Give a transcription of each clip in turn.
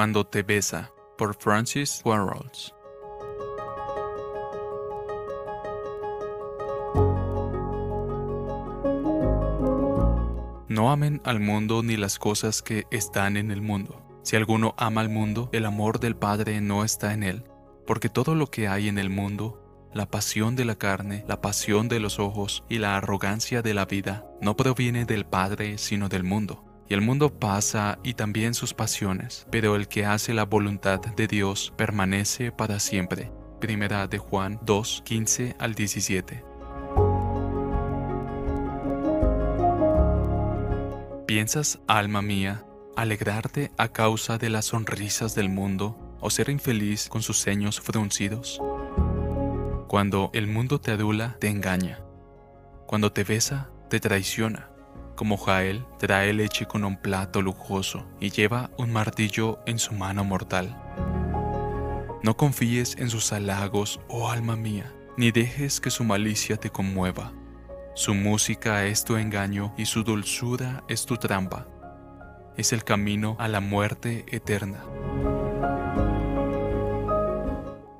Cuando te besa, por Francis Warhols. No amen al mundo ni las cosas que están en el mundo. Si alguno ama al mundo, el amor del Padre no está en él, porque todo lo que hay en el mundo, la pasión de la carne, la pasión de los ojos y la arrogancia de la vida, no proviene del Padre, sino del mundo. Y el mundo pasa y también sus pasiones, pero el que hace la voluntad de Dios permanece para siempre. Primera de Juan 2, 15 al 17. ¿Piensas, alma mía, alegrarte a causa de las sonrisas del mundo o ser infeliz con sus ceños fruncidos? Cuando el mundo te adula, te engaña. Cuando te besa, te traiciona. Como Jael trae leche con un plato lujoso y lleva un martillo en su mano mortal. No confíes en sus halagos, oh alma mía, ni dejes que su malicia te conmueva su música es tu engaño y su dulzura es tu trampa. Es el camino a la muerte eterna.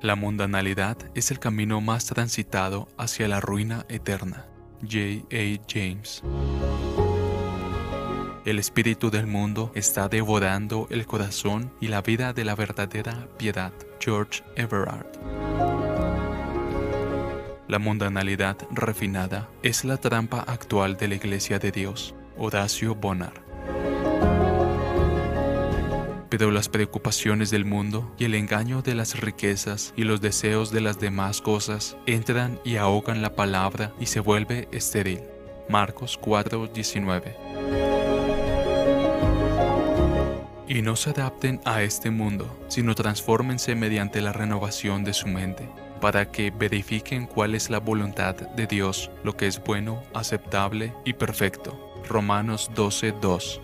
La mundanalidad es el camino más transitado hacia la ruina eterna. J. A. James. El espíritu del mundo está devorando el corazón y la vida de la verdadera piedad. George Everard. La mundanalidad refinada es la trampa actual de la Iglesia de Dios. Horacio Bonar. Pero las preocupaciones del mundo y el engaño de las riquezas y los deseos de las demás cosas entran y ahogan la palabra y se vuelve estéril. Marcos 4:19. Y no se adapten a este mundo, sino transfórmense mediante la renovación de su mente para que verifiquen cuál es la voluntad de Dios, lo que es bueno, aceptable y perfecto. Romanos 12:2.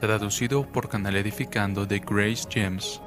Traducido por Canal Edificando de Grace James.